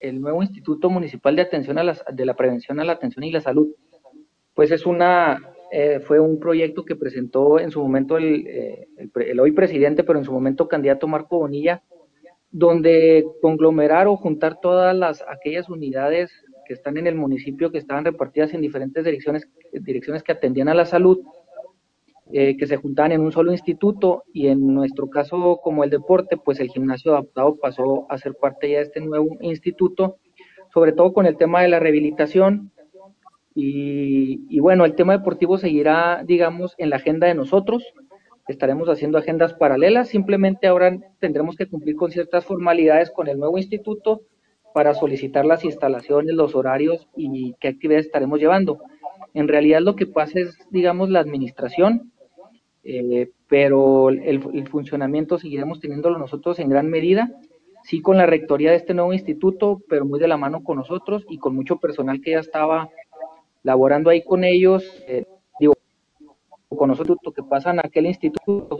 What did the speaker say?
el nuevo Instituto Municipal de Atención a de la Prevención a la Atención y la Salud. Pues es una, eh, fue un proyecto que presentó en su momento el, eh, el, hoy presidente, pero en su momento candidato Marco Bonilla, donde conglomerar o juntar todas las aquellas unidades que están en el municipio que estaban repartidas en diferentes direcciones, direcciones que atendían a la salud, eh, que se juntaban en un solo instituto y en nuestro caso como el deporte, pues el gimnasio adaptado pasó a ser parte ya de este nuevo instituto, sobre todo con el tema de la rehabilitación, y, bueno, el tema deportivo seguirá, digamos, en la agenda de nosotros. Estaremos haciendo agendas paralelas. Simplemente ahora tendremos que cumplir con ciertas formalidades con el nuevo instituto para solicitar las instalaciones, los horarios y qué actividades estaremos llevando. En realidad lo que pasa es, digamos, la administración, eh, pero el, funcionamiento seguiremos teniéndolo nosotros en gran medida, sí con la rectoría de este nuevo instituto, pero muy de la mano con nosotros y con mucho personal que ya estaba laborando ahí con ellos, eh, digo, con nosotros que pasan a aquel instituto,